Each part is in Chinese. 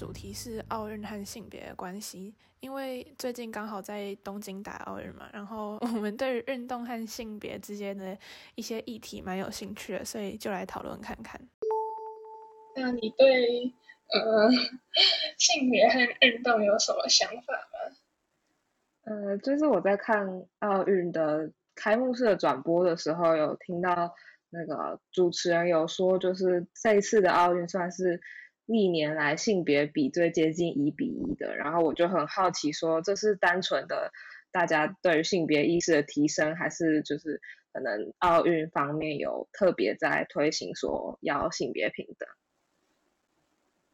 主题是奥运和性别的关系，因为最近刚好在东京打奥运嘛，然后我们对于运动和性别之间的一些议题蛮有兴趣的，所以就来讨论看看。那你对呃性别和运动有什么想法吗？呃，就是我在看奥运的开幕式的转播的时候，有听到那个主持人有说，就是这一次的奥运算是历年来性别比最接近一比一的。然后我就很好奇，说这是单纯的大家对于性别意识的提升，还是就是可能奥运方面有特别在推行说要性别平等？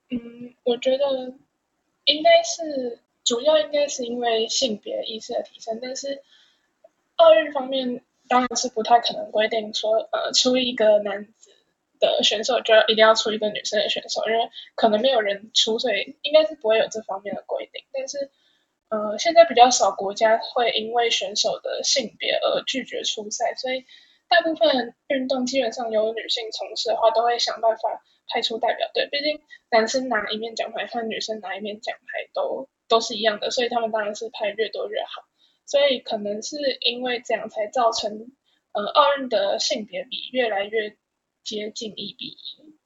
嗯，我觉得应该是主要应该是因为性别意识的提升，但是奥运方面当然是不太可能规定说，呃，出一个男子的选手就要一定要出一个女生的选手，因为可能没有人出，所以应该是不会有这方面的规定。但是，呃，现在比较少国家会因为选手的性别而拒绝出赛，所以大部分运动基本上有女性从事的话，都会想办法。派出代表队，毕竟男生拿一面奖牌和女生拿一面奖牌都都是一样的，所以他们当然是派越多越好。所以可能是因为这样才造成，呃，奥运的性别比越来越接近一比一。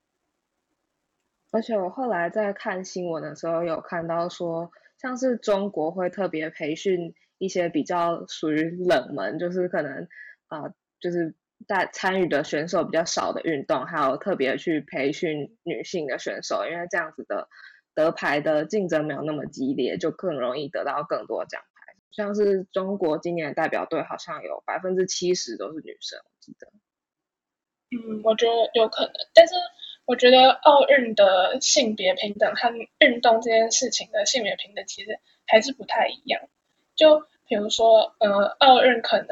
而且我后来在看新闻的时候有看到说，像是中国会特别培训一些比较属于冷门，就是可能啊，就是。在参与的选手比较少的运动，还有特别去培训女性的选手，因为这样子的得牌的竞争没有那么激烈，就更容易得到更多奖牌。像是中国今年代表队好像有百分之七十都是女生，我记得。嗯，我觉得有可能，但是我觉得奥运的性别平等和运动这件事情的性别平等其实还是不太一样。就比如说，呃，奥运可能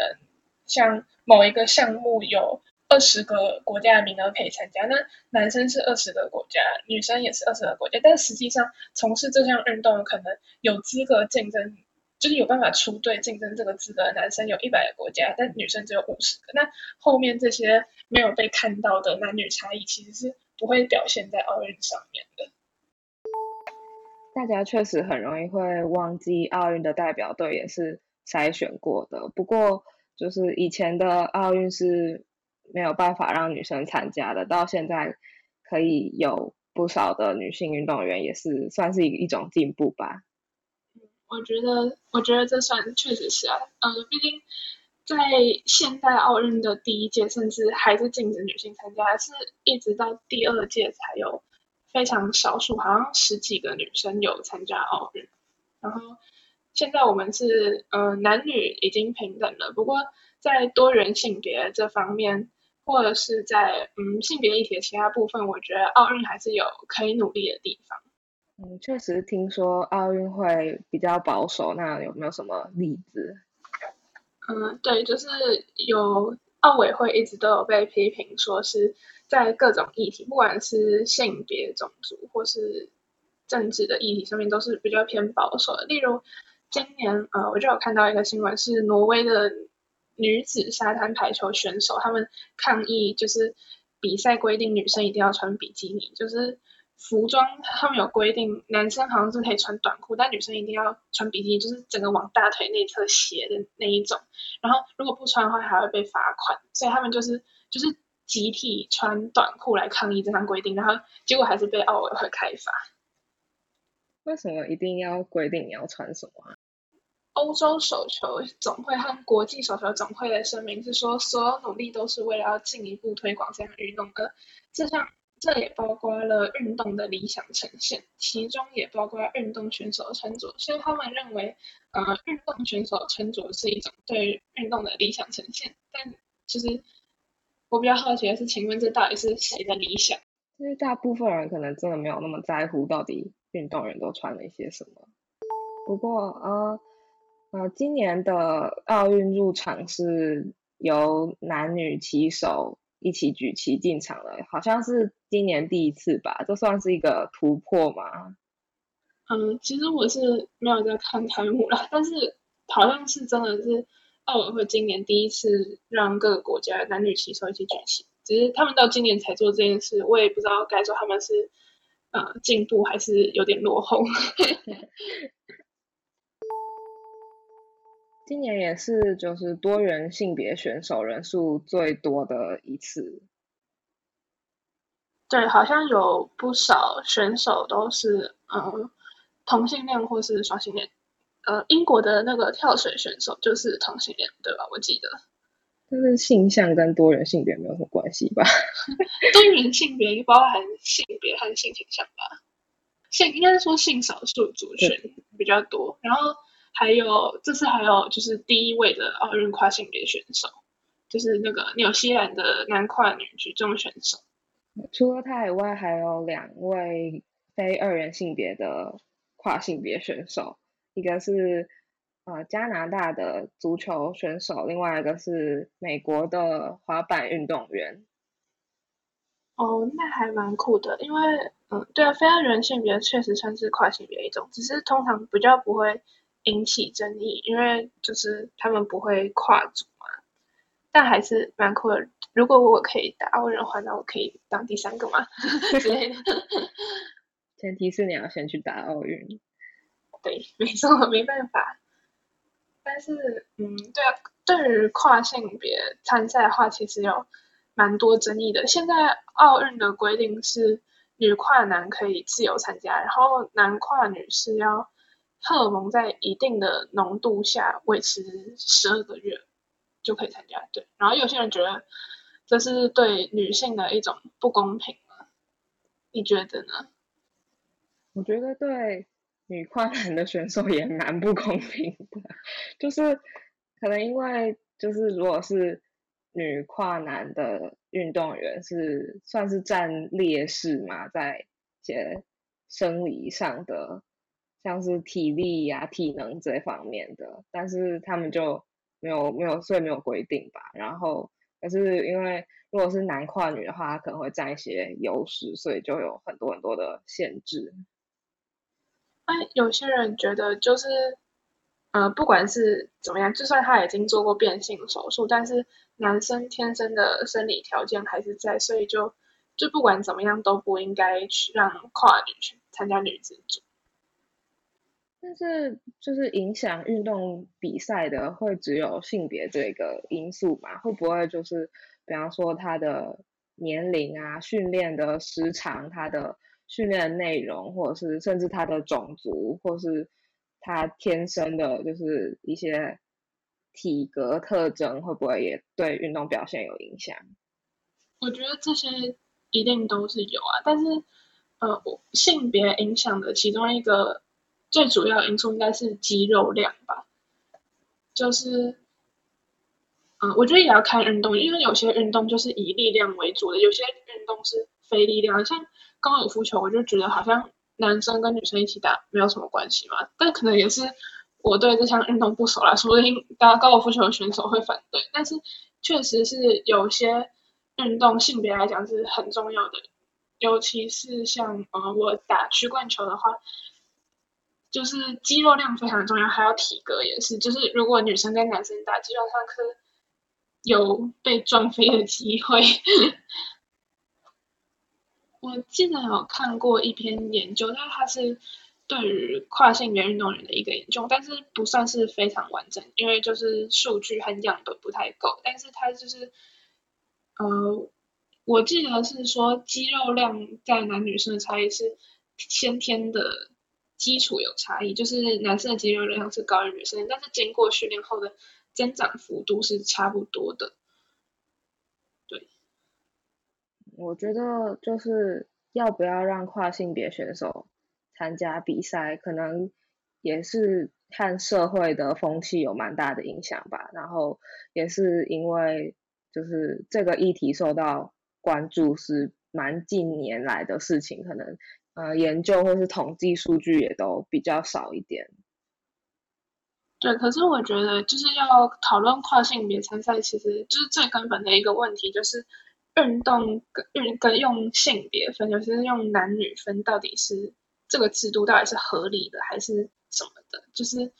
像。某一个项目有二十个国家的名额可以参加，那男生是二十个国家，女生也是二十个国家，但实际上从事这项运动可能有资格竞争，就是有办法出队竞争这个资格的男生有一百个国家，但女生只有五十个。那后面这些没有被看到的男女差异，其实是不会表现在奥运上面的。大家确实很容易会忘记奥运的代表队也是筛选过的，不过。就是以前的奥运是没有办法让女生参加的，到现在可以有不少的女性运动员，也是算是一一种进步吧。我觉得，我觉得这算确实是啊，嗯，毕竟在现代奥运的第一届，甚至还是禁止女性参加，是一直到第二届才有非常少数，好像十几个女生有参加奥运，然后。现在我们是，嗯，男女已经平等了。不过在多元性别这方面，或者是在嗯性别议题的其他部分，我觉得奥运还是有可以努力的地方。嗯，确实听说奥运会比较保守，那有没有什么例子？嗯，对，就是有奥委会一直都有被批评，说是在各种议题，不管是性别、种族或是政治的议题上面，都是比较偏保守的。例如。今年，呃，我就有看到一个新闻，是挪威的女子沙滩排球选手，他们抗议，就是比赛规定女生一定要穿比基尼，就是服装他们有规定，男生好像是可以穿短裤，但女生一定要穿比基尼，就是整个往大腿内侧斜的那一种，然后如果不穿的话还会被罚款，所以他们就是就是集体穿短裤来抗议这项规定，然后结果还是被奥委会开罚。为什么一定要规定你要穿什么？欧洲手球总会和国际手球总会的声明是说，所有努力都是为了要进一步推广这项运动的。这项这也包括了运动的理想呈现，其中也包括运动选手的穿着。所以他们认为，呃，运动选手穿着是一种对运动的理想呈现。但其实我比较好奇的是，请问这到底是谁的理想？其实大部分人可能真的没有那么在乎到底。运动员都穿了一些什么？不过呃呃，今年的奥运入场是由男女旗手一起举旗进场了，好像是今年第一次吧？这算是一个突破吗？嗯，其实我是没有在看开幕了，但是好像是真的是奥委会今年第一次让各个国家男女旗手一起举旗，只是他们到今年才做这件事，我也不知道该说他们是。呃进步还是有点落后。今年也是就是多元性别选手人数最多的一次。对，好像有不少选手都是嗯同性恋或是双性恋。呃，英国的那个跳水选手就是同性恋，对吧？我记得。但是性向跟多元性别没有什么关系吧？多元性别包含性别和性倾向吧？性应该是说性少数族群比较多，然后还有这次还有就是第一位的奥运跨性别选手，就是那个纽西兰的男跨女举重选手。除了他以外，还有两位非二元性别的跨性别选手，一个是。呃，加拿大的足球选手，另外一个是美国的滑板运动员。哦，那还蛮酷的，因为嗯，对啊，非二元性别确实算是跨性别一种，只是通常比较不会引起争议，因为就是他们不会跨组嘛。但还是蛮酷的。如果我可以打奥运的话，那我可以当第三个嘛？之类的。前提是你要先去打奥运。对，没错，没办法。但是，嗯，对啊，对于跨性别参赛的话，其实有蛮多争议的。现在奥运的规定是女跨男可以自由参加，然后男跨女是要荷尔蒙在一定的浓度下维持十二个月就可以参加。对，然后有些人觉得这是对女性的一种不公平你觉得呢？我觉得对。女跨男的选手也蛮不公平的，就是可能因为就是如果是女跨男的运动员是算是占劣势嘛，在一些生理上的像是体力呀、体能这方面的，但是他们就没有没有所以没有规定吧。然后可是因为如果是男跨女的话，可能会占一些优势，所以就有很多很多的限制。那，有些人觉得就是，呃，不管是怎么样，就算他已经做过变性手术，但是男生天生的生理条件还是在，所以就就不管怎么样都不应该去让跨女去参加女子组。但是就是影响运动比赛的会只有性别这个因素嘛？会不会就是比方说他的年龄啊、训练的时长、他的？训练内容，或者是甚至他的种族，或是他天生的，就是一些体格特征，会不会也对运动表现有影响？我觉得这些一定都是有啊，但是呃，性别影响的其中一个最主要因素应该是肌肉量吧。就是，嗯，我觉得也要看运动，因为有些运动就是以力量为主的，有些运动是非力量，像。高尔夫球，我就觉得好像男生跟女生一起打没有什么关系嘛，但可能也是我对这项运动不熟啦，说不定大家高尔夫球的选手会反对。但是确实是有些运动性别来讲是很重要的，尤其是像呃我打曲棍球的话，就是肌肉量非常重要，还有体格也是，就是如果女生跟男生打，基本上是有被撞飞的机会。我记得有看过一篇研究，但它是对于跨性别运动员的一个研究，但是不算是非常完整，因为就是数据和样本不太够。但是它就是，呃，我记得是说肌肉量在男女生的差异是先天的基础有差异，就是男生的肌肉量是高于女生，但是经过训练后的增长幅度是差不多的。对我觉得就是要不要让跨性别选手参加比赛，可能也是看社会的风气有蛮大的影响吧。然后也是因为就是这个议题受到关注是蛮近年来的事情，可能呃研究或是统计数据也都比较少一点。对，可是我觉得就是要讨论跨性别参赛，其实就是最根本的一个问题就是。运动跟跟用性别分，尤其是用男女分，到底是这个制度到底是合理的还是什么的？就是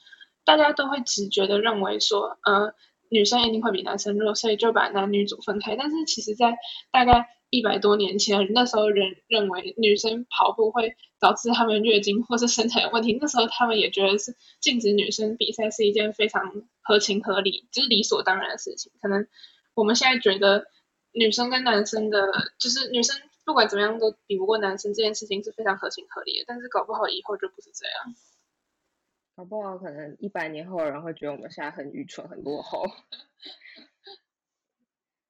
大家都会直觉的认为说，呃，女生一定会比男生弱，所以就把男女组分开。但是其实，在大概一百多年前，那时候人认为女生跑步会导致她们月经或是身材有问题，那时候他们也觉得是禁止女生比赛是一件非常合情合理，就是理所当然的事情。可能我们现在觉得女生跟男生的，就是女生不管怎么样都比不过男生这件事情是非常合情合理的，但是搞不好以后就不是这样。搞不好可能一百年后的人会觉得我们现在很愚蠢、很落后。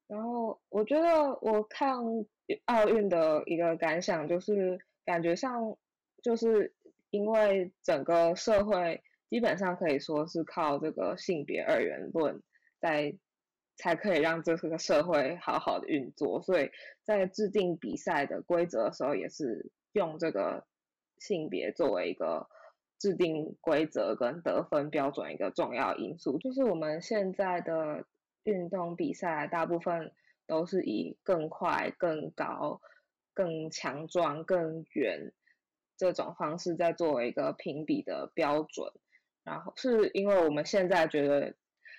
然后我觉得我看奥运的一个感想就是，感觉上就是因为整个社会基本上可以说是靠这个性别二元论在才可以让这个社会好好的运作，所以在制定比赛的规则的时候，也是用这个性别作为一个制定规则跟得分标准一个重要因素，就是我们现在的。运动比赛大部分都是以更快、更高、更强壮、更远这种方式在作为一个评比的标准，然后是因为我们现在觉得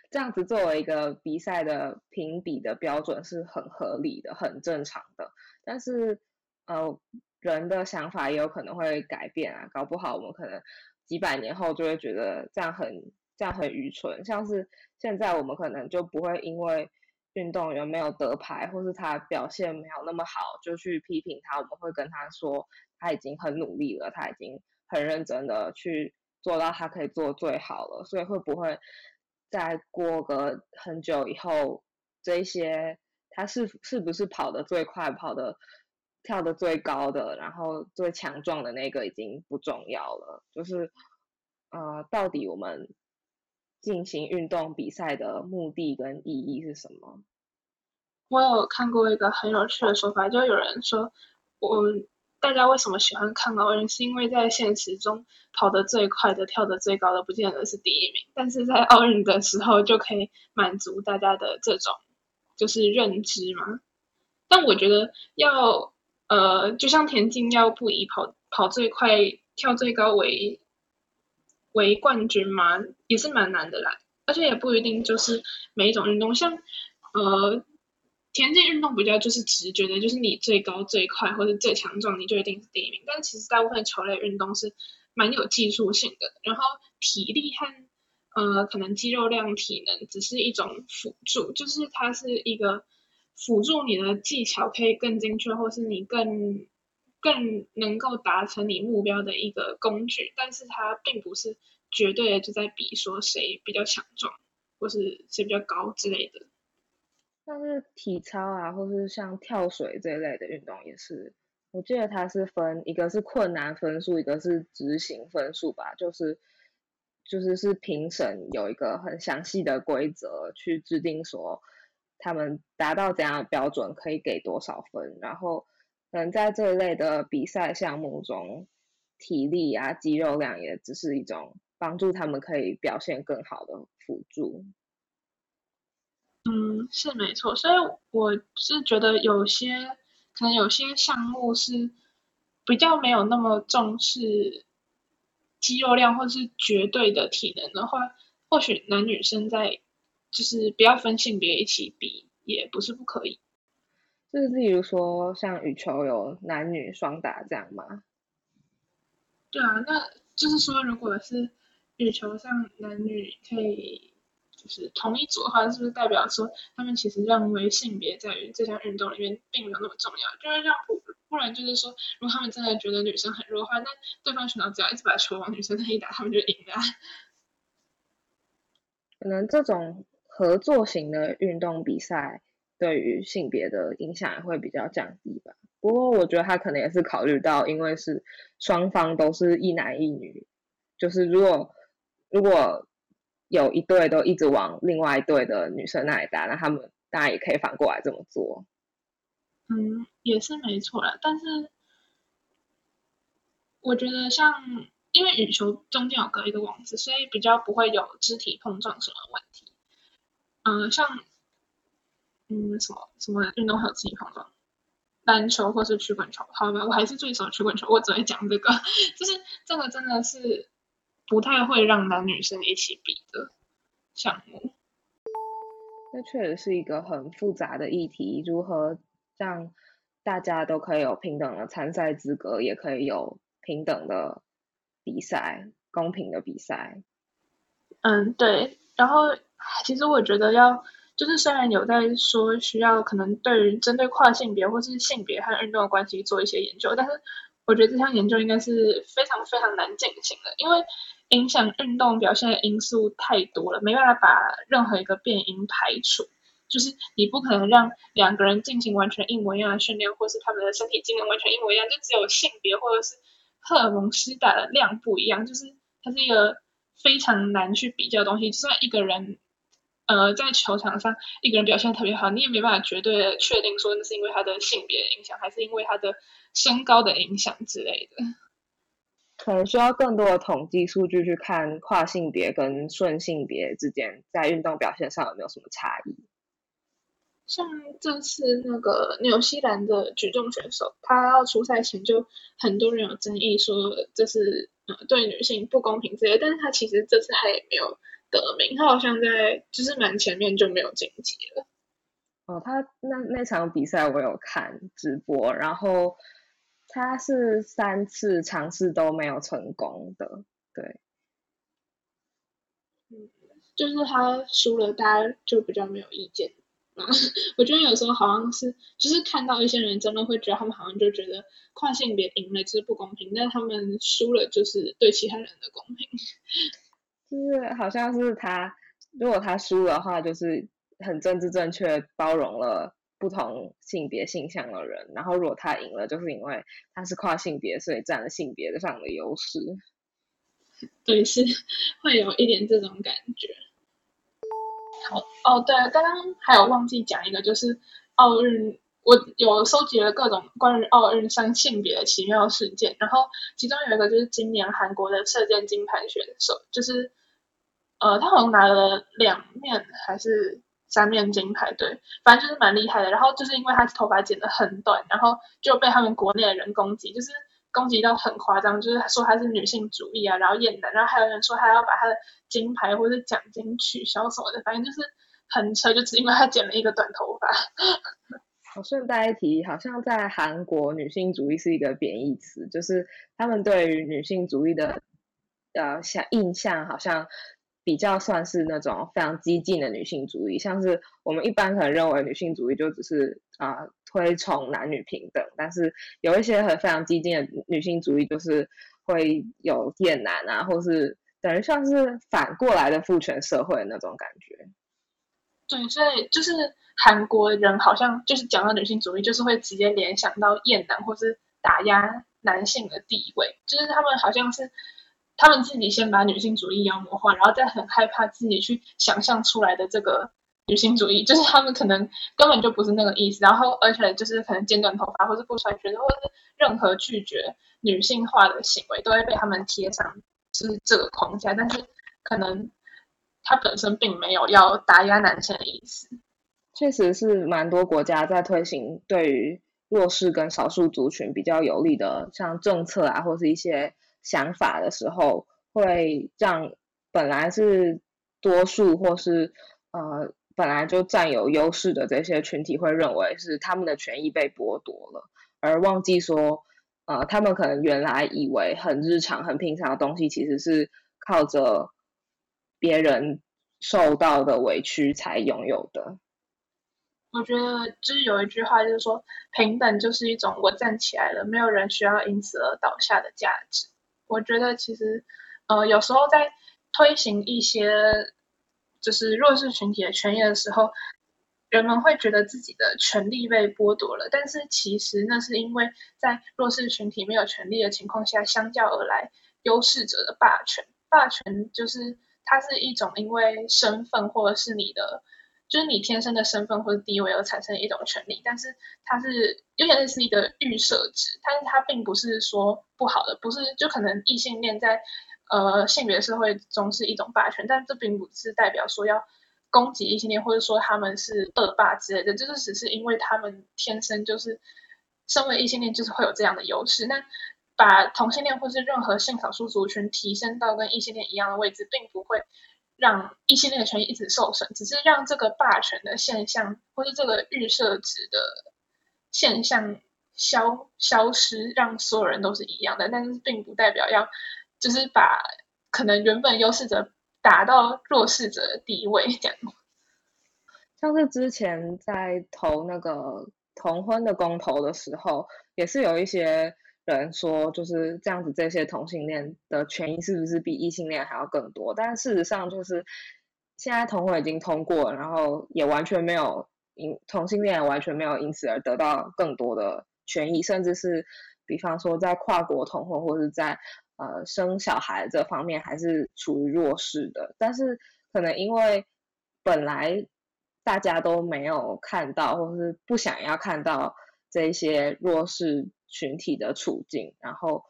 这样子作为一个比赛的评比的标准是很合理的、很正常的，但是呃人的想法也有可能会改变啊，搞不好我们可能几百年后就会觉得这样很。这样很愚蠢，像是现在我们可能就不会因为运动员没有得牌，或是他表现没有那么好，就去批评他。我们会跟他说，他已经很努力了，他已经很认真的去做到他可以做最好了。所以会不会再过个很久以后，这些他是是不是跑得最快、跑得跳得最高的，然后最强壮的那个已经不重要了？就是呃，到底我们。进行运动比赛的目的跟意义是什么？我有看过一个很有趣的说法，就有人说，我大家为什么喜欢看奥运，是因为在现实中跑得最快的、跳得最高的，不见得是第一名，但是在奥运的时候就可以满足大家的这种就是认知嘛。但我觉得要呃，就像田径要不以跑跑最快、跳最高为。为冠军吗？也是蛮难的啦，而且也不一定就是每一种运动，像呃田径运动比较就是直觉的，就是你最高最快或者最强壮，你就一定是第一名。但其实大部分球类运动是蛮有技术性的，然后体力和呃可能肌肉量、体能只是一种辅助，就是它是一个辅助你的技巧可以更精确，或是你更。更能够达成你目标的一个工具，但是它并不是绝对的就在比说谁比较强壮，或是谁比较高之类的。像是体操啊，或是像跳水这一类的运动也是，我记得它是分一个是困难分数，一个是执行分数吧，就是就是是评审有一个很详细的规则去制定说他们达到怎样的标准可以给多少分，然后。可能在这一类的比赛项目中，体力啊、肌肉量也只是一种帮助他们可以表现更好的辅助。嗯，是没错。所以我是觉得有些可能有些项目是比较没有那么重视肌肉量或是绝对的体能的话，或许男女生在就是不要分性别一起比，也不是不可以。就是例如说，像羽球有男女双打这样吗？对啊，那就是说，如果是羽球上男女可以就是同一组的话，是不是代表说他们其实认为性别在于这项运动里面并没有那么重要？就是让不不然就是说，如果他们真的觉得女生很弱的话，那对方选手只要一直把球往女生那一打，他们就赢了。可能这种合作型的运动比赛。对于性别的影响也会比较降低吧。不过我觉得他可能也是考虑到，因为是双方都是一男一女，就是如果如果有一队都一直往另外一队的女生那里打，那他们当然也可以反过来这么做。嗯，也是没错啦。但是我觉得像因为羽球中间有隔一个网子，所以比较不会有肢体碰撞什么问题。嗯，像。嗯，什么什么运动有自己碰撞？篮球或是曲棍球？好吧，我还是最喜欢曲棍球，我只会讲这个。就是这个真的是不太会让男女生一起比的项目。那确实是一个很复杂的议题，如何让大家都可以有平等的参赛资格，也可以有平等的比赛，公平的比赛。嗯，对。然后其实我觉得要，就是虽然有在说需要可能对于针对跨性别或是性别和运动的关系做一些研究，但是我觉得这项研究应该是非常非常难进行的，因为影响运动表现的因素太多了，没办法把任何一个变因排除。就是你不可能让两个人进行完全一模一样的训练，或是他们的身体机能完全一模一样，就只有性别或者是荷尔蒙施打的量不一样，就是它是一个非常难去比较的东西。就算一个人，呃，在球场上一个人表现特别好，你也没办法绝对的确定说那是因为他的性别影响，还是因为他的身高的影响之类的。可能需要更多的统计数据去看跨性别跟顺性别之间在运动表现上有没有什么差异。像这次那个纽西兰的举重选手，他要出赛前就很多人有争议说这是呃对女性不公平之类，但是他其实这次他也没有得名，他好像在就是蛮前面就没有晋级了。哦，他那那场比赛我有看直播，然后他是三次尝试都没有成功的，对。嗯，就是他输了，大家就比较没有意见。我觉得有时候好像是，就是看到一些人真的会觉得他们好像就觉得跨性别赢了就是不公平，但他们输了就是对其他人的公平。就是好像是他，如果他输的话，就是很政治正确，包容了不同性别性向的人；然后如果他赢了，就是因为他是跨性别，所以占了性别上的优势。对，是会有一点这种感觉。好哦，对，刚刚还有忘记讲一个，就是奥运，我有收集了各种关于奥运上性别的奇妙事件，然后其中有一个就是今年韩国的射箭金牌选手，就是呃，他好像拿了两面还是三面金牌，对，反正就是蛮厉害的。然后就是因为他头发剪得很短，然后就被他们国内的人攻击，就是。攻击到很夸张，就是说他是女性主义啊，然后厌男，然后还有人说他要把他的金牌或者奖金取消什么的，反正就是很扯，就只因为他剪了一个短头发。好，顺带一提，好像在韩国，女性主义是一个贬义词，就是他们对于女性主义的呃想印象，好像比较算是那种非常激进的女性主义，像是我们一般可能认为女性主义就只是啊。推崇男女平等，但是有一些很非常激进的女性主义，就是会有厌男啊，或是等于像是反过来的父权社会那种感觉。对，所以就是韩国人好像就是讲到女性主义，就是会直接联想到厌男或是打压男性的地位，就是他们好像是他们自己先把女性主义妖魔化，然后再很害怕自己去想象出来的这个。女性主义就是他们可能根本就不是那个意思，然后而且就是可能剪短头发或是不穿裙子，或是任何拒绝女性化的行为，都会被他们贴上就是这个框架，但是可能它本身并没有要打压男性的意思。确实是蛮多国家在推行对于弱势跟少数族群比较有利的像政策啊，或是一些想法的时候，会让本来是多数或是呃。本来就占有优势的这些群体会认为是他们的权益被剥夺了，而忘记说，呃，他们可能原来以为很日常、很平常的东西，其实是靠着别人受到的委屈才拥有的。我觉得就是有一句话，就是说平等就是一种我站起来了，没有人需要因此而倒下的价值。我觉得其实，呃，有时候在推行一些。就是弱势群体的权益的时候，人们会觉得自己的权利被剥夺了，但是其实那是因为在弱势群体没有权利的情况下，相较而来优势者的霸权。霸权就是它是一种因为身份或者是你的，就是你天生的身份或者地位而产生一种权利，但是它是有点类似一个预设值，但是它并不是说不好的，不是就可能异性恋在。呃，性别社会中是一种霸权，但这并不是代表说要攻击异性恋，或者说他们是恶霸之类的，就是只是因为他们天生就是身为异性恋，就是会有这样的优势。那把同性恋或是任何性少数族群提升到跟异性恋一样的位置，并不会让异性恋的权益一直受损，只是让这个霸权的现象或是这个预设值的现象消消失，让所有人都是一样的，但是并不代表要就是把可能原本优势者打到弱势者的地位这样。像是之前在投那个同婚的公投的时候，也是有一些人说，就是这样子，这些同性恋的权益是不是比异性恋还要更多？但事实上就是现在同婚已经通过，然后也完全没有因同性恋完全没有因此而得到更多的权益，甚至是比方说在跨国同婚或者在呃生小孩这方面还是处于弱势的。但是可能因为本来大家都没有看到，或是不想要看到这些弱势群体的处境，然后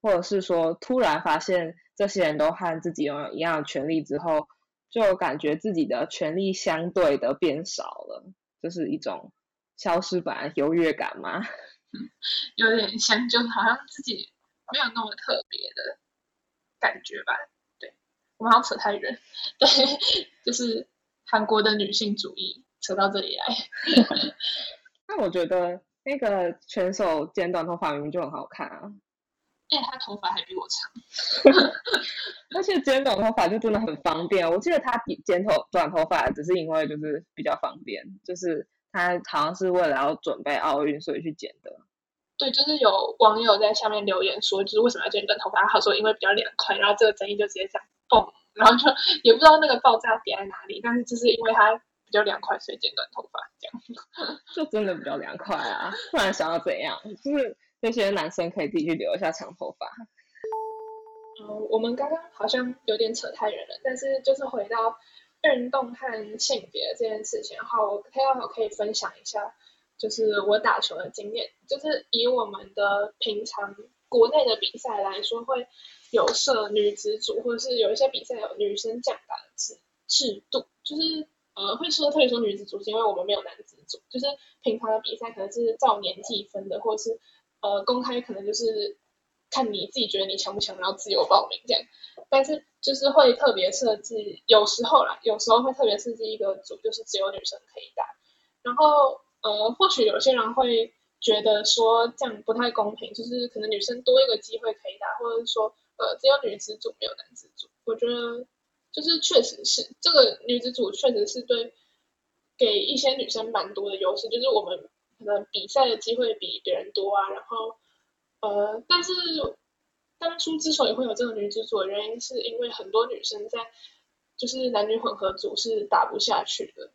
或者是说突然发现这些人都和自己拥有一样的权利之后，就感觉自己的权利相对的变少了，就是一种消失版优越感吗。有点像，就好像自己没有那么特别的感觉吧。对，我们好像扯太远。对，就是。韩国的女性主义扯到这里来，那我觉得那个选手剪短头发明明就很好看啊，因为他头发还比我长，而且剪短头发就真的很方便。我记得他剪头短头发只是因为就是比较方便，就是他好像是为了要准备奥运所以去剪的。对，就是有网友在下面留言说，就是为什么要剪短头发？他说因为比较凉快，然后这个争议就直接这样蹦。然后就也不知道那个爆炸点在哪里，但是就是因为它比较凉快，所以剪短头发这样。就真的比较凉快啊！不然想要怎样？就是那些男生可以自己去留一下长头发。嗯，我们刚刚好像有点扯太远了，但是就是回到运动和性别这件事情，然后我刚好可以分享一下，就是我打球的经验，就是以我们的平常国内的比赛来说会。有设女子组，或者是有一些比赛有女生降打的制制度，就是呃会说特别说女子组，是因为我们没有男子组，就是平常的比赛可能是照年纪分的，或者是呃公开可能就是看你自己觉得你强不强，然后自由报名这样，但是就是会特别设置，有时候啦，有时候会特别设置一个组，就是只有女生可以打，然后呃或许有些人会觉得说这样不太公平，就是可能女生多一个机会可以打，或者是说。呃，只有女子组没有男子组，我觉得就是确实是这个女子组确实是对给一些女生蛮多的优势，就是我们可能比赛的机会比别人多啊，然后呃，但是当初之所以会有这个女子组的原因，是因为很多女生在就是男女混合组是打不下去的，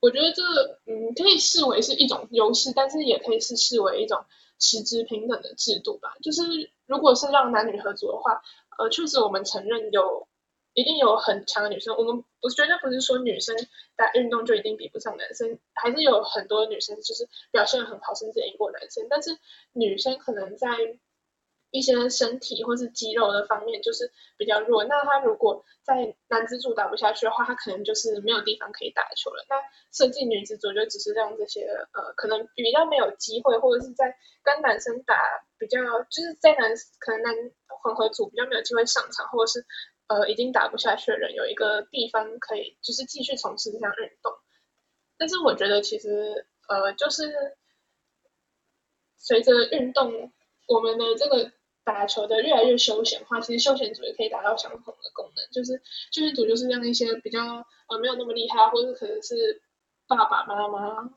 我觉得这嗯可以视为是一种优势，但是也可以是视为一种。实质平等的制度吧，就是如果是让男女合组的话，呃，确实我们承认有一定有很强的女生，我们我觉得不是说女生打运动就一定比不上男生，还是有很多女生就是表现很好，甚至赢过男生，但是女生可能在。一些身体或是肌肉的方面就是比较弱，那他如果在男子组打不下去的话，他可能就是没有地方可以打球了。那设计女子组就只是让这些呃可能比较没有机会，或者是在跟男生打比较，就是在男可能男混合组比较没有机会上场，或者是呃已经打不下去的人有一个地方可以就是继续从事这项运动。但是我觉得其实呃就是随着运动，我们的这个。打球的越来越休闲化，其实休闲组也可以达到相同的功能，就是休闲组就是让一些比较呃没有那么厉害，或者可能是爸爸妈妈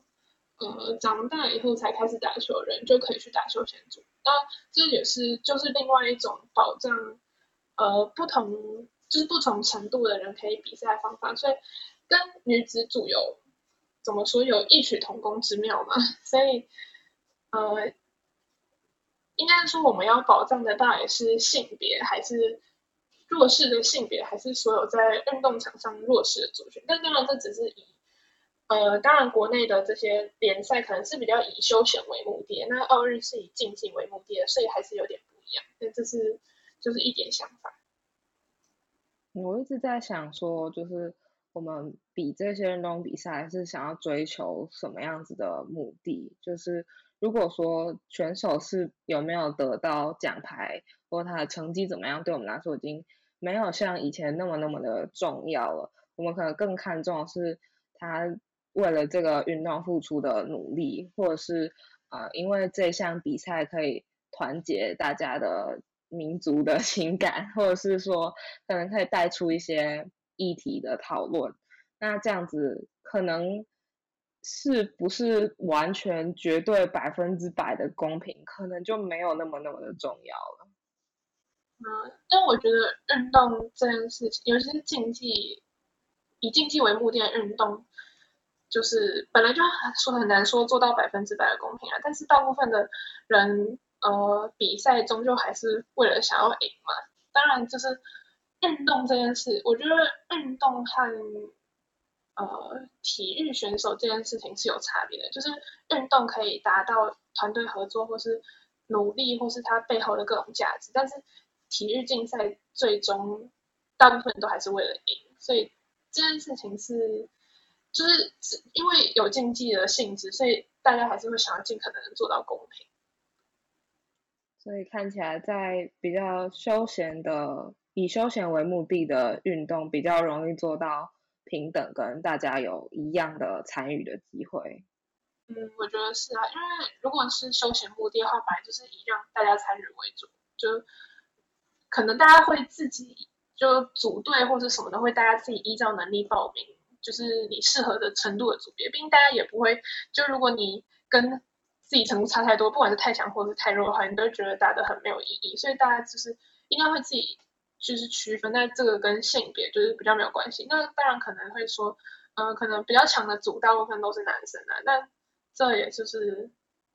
呃长大以后才开始打球的人就可以去打休闲组。那这也是就是另外一种保障呃不同就是不同程度的人可以比赛方法，所以跟女子组有怎么说有异曲同工之妙嘛？所以呃。应该说，我们要保障的到底是性别，还是弱势的性别，还是所有在运动场上弱势的族群？但当然，这只是以呃，当然国内的这些联赛可能是比较以休闲为目的，那奥运是以竞技为目的的，所以还是有点不一样。那这是就是一点想法。我一直在想说，就是我们比这些运动比赛是想要追求什么样子的目的？就是。如果说选手是有没有得到奖牌，或他的成绩怎么样，对我们来说已经没有像以前那么那么的重要了。我们可能更看重是他为了这个运动付出的努力，或者是呃，因为这项比赛可以团结大家的民族的 情感，或者是说可能可以带出一些议题的讨论。那这样子可能是不是完全绝对百分之百的公平，可能就没有那么那么的重要了。嗯，但我觉得运动这件事情，尤其是竞技，以竞技为目的的运动，就是本来就很说很难说做到百分之百的公平啊。但是大部分的人，呃，比赛终究还是为了想要赢嘛。当然，就是运动这件事，我觉得运动和呃体育选手这件事情是有差别的。就是运动可以达到团队合作，或是努力，或是它背后的各种价值，但是。体育竞赛最终大部分都还是为了赢，所以这件事情是就是因为有竞技的性质，所以大家还是会想要尽可能做到公平。所以看起来在比较休闲的以休闲为目的的运动，比较容易做到平等，跟大家有一样的参与的机会。嗯，我觉得是啊，因为如果是休闲目的的话，本来就是以让大家参与为主，就。可能大家会自己就组队或者什么的，会大家自己依照能力报名，就是你适合的程度的组别。毕竟大家也不会，就如果你跟自己程度差太多，不管是太强或者是太弱的话，你都觉得打得很没有意义。所以大家就是应该会自己就是区分，那这个跟性别就是比较没有关系。那当然可能会说，呃，可能比较强的组大部分都是男生啊，但这也就是。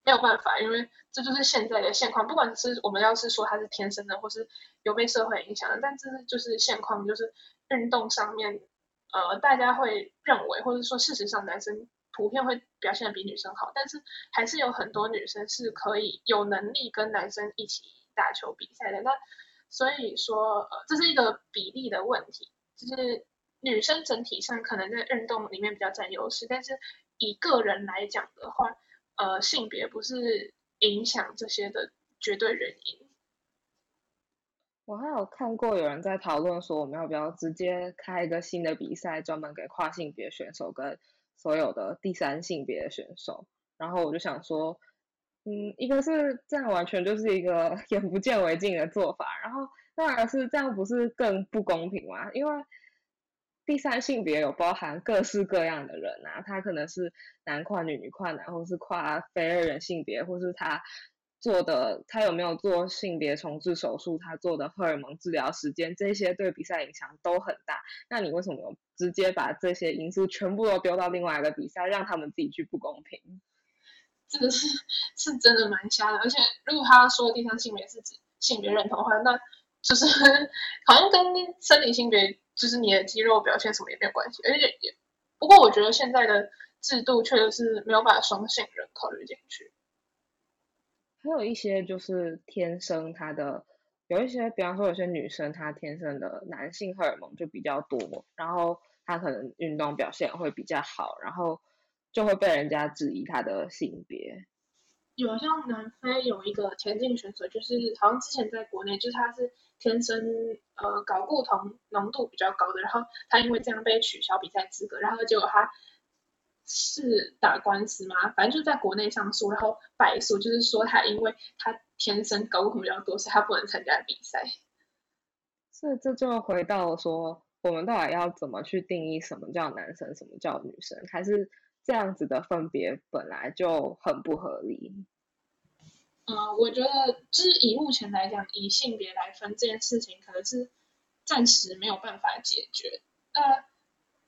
没有办法，因为这就是现在的现况。不管是我们要是说他是天生的，或是有被社会影响的，但这是就是现况，就是运动上面，呃，大家会认为，或者说事实上，男生普遍会表现的比女生好，但是还是有很多女生是可以有能力跟男生一起打球比赛的。那所以说，呃，这是一个比例的问题，就是女生整体上可能在运动里面比较占优势，但是以个人来讲的话。呃，性别不是影响这些的绝对原因。我还有看过有人在讨论说，我们要不要直接开一个新的比赛，专门给跨性别选手跟所有的第三性别的选手。然后我就想说，嗯，一个是这样完全就是一个 眼不见为净的做法，然后第二个是这样不是更不公平吗？因为第三性别有包含各式各样的人啊，他可能是男跨女、女跨男，或是跨非二人性别，或是他做的他有没有做性别重置手术，他做的荷尔蒙治疗时间，这些对比赛影响都很大。那你为什么直接把这些因素全部都丢到另外一个比赛，让他们自己去不公平？这个是是真的蛮瞎的。而且如果他说的第三性别是指性别认同的话，那就是 好像跟生理性别。就是你的肌肉表现什么也没有关系，而且也不过我觉得现在的制度确实是没有把双性人考虑进去。还有一些就是天生他的有一些，比方说有些女生她天生的男性荷尔蒙就比较多，然后她可能运动表现会比较好，然后就会被人家质疑她的性别。有像南非有一个田径选手，就是好像之前在国内，就是他是。天生呃睾固酮浓度比较高的，然后他因为这样被取消比赛资格，然后结果他是打官司吗，反正就在国内上诉，然后败诉，就是说他因为他天生睾固酮比较多，所以他不能参加比赛。所以这就回到说，我们到底要怎么去定义什么叫男生，什么叫女生？还是这样子的分别本来就很不合理？嗯，我觉得就是以目前来讲，以性别来分这件事情，可能是暂时没有办法解决。那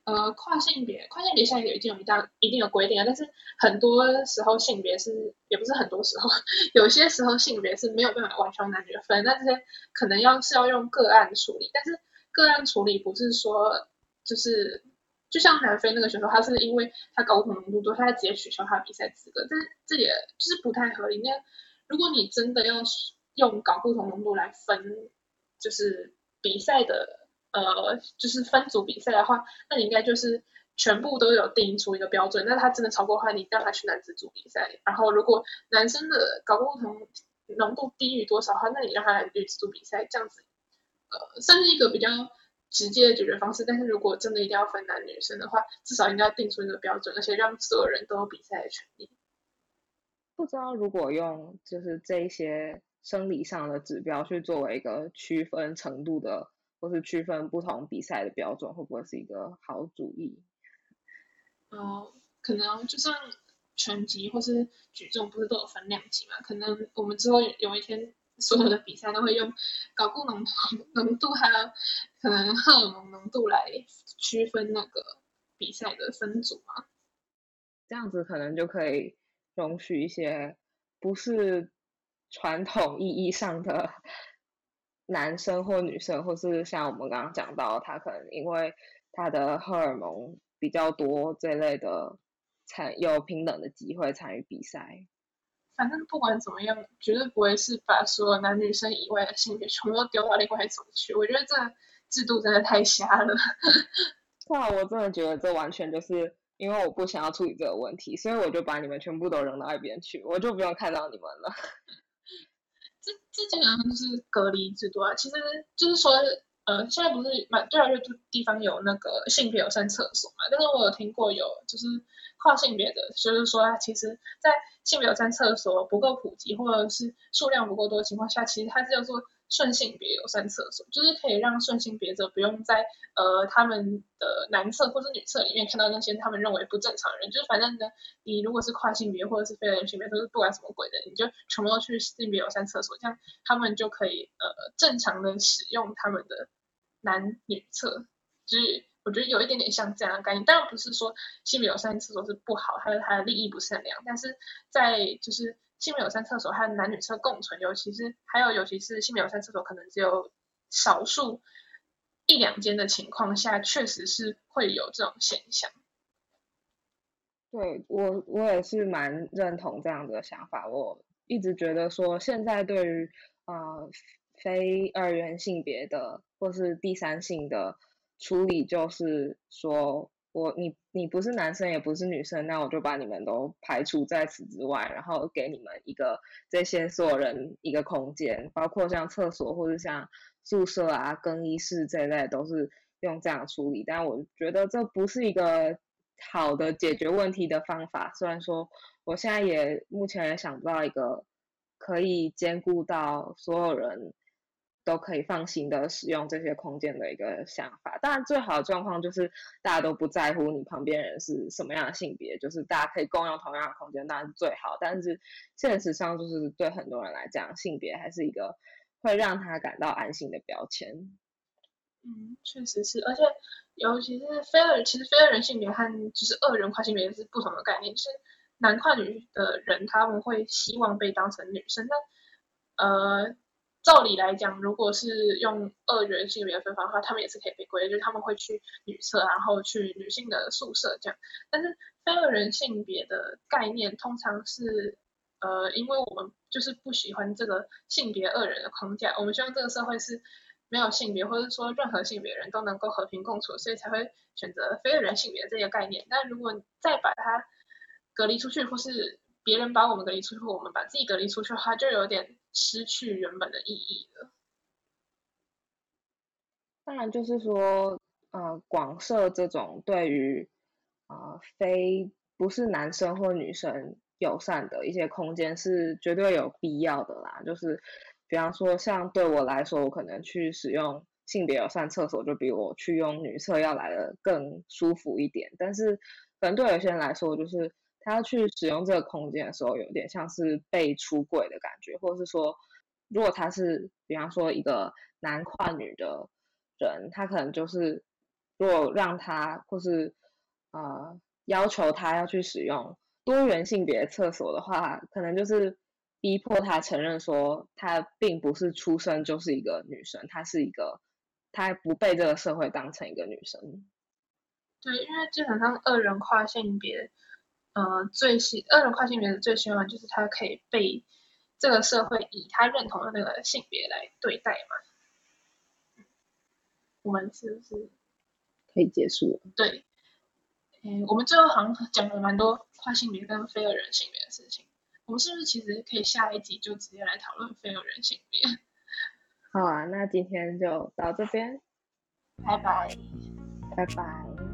呃，跨性别，跨性别现在有一定有一大一定的规定啊，但是很多时候性别是，也不是很多时候，有些时候性别是没有办法完全男女分，那这些可能要是要用个案处理，但是个案处理不是说就是就像南非那个选手，他是因为他睾酮浓度多，他直接取消他的比赛资格，但是这也就是不太合理。那如果你真的要用睾固酮浓度来分，就是比赛的，呃，就是分组比赛的话，那你应该就是全部都有定出一个标准。那他真的超过的话，你让他去男子组比赛。然后如果男生的睾固酮浓度低于多少的话，那你让他来女子组比赛，这样子，呃，算是一个比较直接的解决方式。但是如果真的一定要分男女生的话，至少应该要定出一个标准，而且让所有人都有比赛的权利。不知道如果用就是这一些生理上的指标去作为一个区分程度的，或是区分不同比赛的标准，会不会是一个好主意？哦，可能就像拳击或是举重，不是都有分量级嘛？可能我们之后有一天，所有的比赛都会用睾固浓 浓度还有可能荷尔蒙浓度来区分那个比赛的分组嘛？这样子可能就可以容许一些不是传统意义上的男生或女生，或是像我们刚刚讲到，他可能因为他的荷尔蒙。比较多这类的参有平等的机会参与比赛。反正不管怎么样，绝对不会是把所有男女生以外的性别全部都丢到另外一组去。我觉得这制度真的太瞎了。哇，我真的觉得这完全就是因为我不想要处理这个问题，所以我就把你们全部都扔到一边去，我就不用看到你们了。这基本上就是隔离制度啊，其实就是说。呃，现在不是蛮越来越多地方有那个性别友善厕所嘛？但是我有听过有就是跨性别的，就是说其实，在性别友善厕所不够普及或者是数量不够多的情况下，其实它是叫做顺性别友善厕所，就是可以让顺性别者不用在呃他们的男厕或者女厕里面看到那些他们认为不正常人，就是反正呢，你如果是跨性别或者是非人性别，都是不管什么鬼的，你就全部都去性别友善厕所，这样他们就可以呃正常的使用他们的。男女厕，就是我觉得有一点点像这样的概念，当然不是说性别友善厕所是不好，还有它的利益不善良，但是在就是性别友善厕所和男女厕共存，尤其是还有尤其是性别友善厕所可能只有少数一两间的情况下，确实是会有这种现象。对我我也是蛮认同这样的想法，我一直觉得说现在对于呃。非二元性别的或是第三性的处理，就是说我你你不是男生也不是女生，那我就把你们都排除在此之外，然后给你们一个这些所有人一个空间，包括像厕所或者像宿舍啊、更衣室这类，都是用这样处理。但我觉得这不是一个好的解决问题的方法。虽然说我现在也目前也想不到一个可以兼顾到所有人。都可以放心的使用这些空间的一个想法，当然最好的状况就是大家都不在乎你旁边人是什么样的性别，就是大家可以共用同样的空间，当然是最好。但是现实上就是对很多人来讲，性别还是一个会让他感到安心的标签。嗯，确实是，而且尤其是非二，其实非二人性别和就是二人跨性别是不同的概念，就是男跨女的人他们会希望被当成女生，但呃。照理来讲，如果是用二元性别分法的话，他们也是可以被归类，就是他们会去女厕，然后去女性的宿舍这样。但是非二元性别的概念通常是，呃，因为我们就是不喜欢这个性别二人的框架，我们希望这个社会是没有性别，或者说任何性别人都能够和平共处，所以才会选择非二元性别这个概念。但如果再把它隔离出去，或是别人把我们隔离出去，或我们把自己隔离出去的话，就有点。失去原本的意义了。当然，就是说，呃，广设这种对于啊非不是男生或女生友善的一些空间是绝对有必要的啦。就是，比方说，像对我来说，我可能去使用性别友善厕所，就比我去用女厕要来的更舒服一点。但是，可能对有些人来说，就是他要去使用这个空间的时候，有点像是被出轨的感觉，或者是说，如果他是比方说一个男跨女的人，他可能就是如果让他或是呃要求他要去使用多元性别厕所的话，可能就是逼迫他承认说他并不是出生就是一个女生，他是一个他不被这个社会当成一个女生。对，因为基本上二人跨性别。呃，最新二人跨性别的最希望就是他可以被这个社会以他认同的那个性别来对待嘛。我们是不是可以结束了？对，嗯，我们最后好像讲了蛮多跨性别跟非二人性别的事情。我们是不是其实可以下一集就直接来讨论非二人性别？好啊，那今天就到这边，拜拜，拜拜。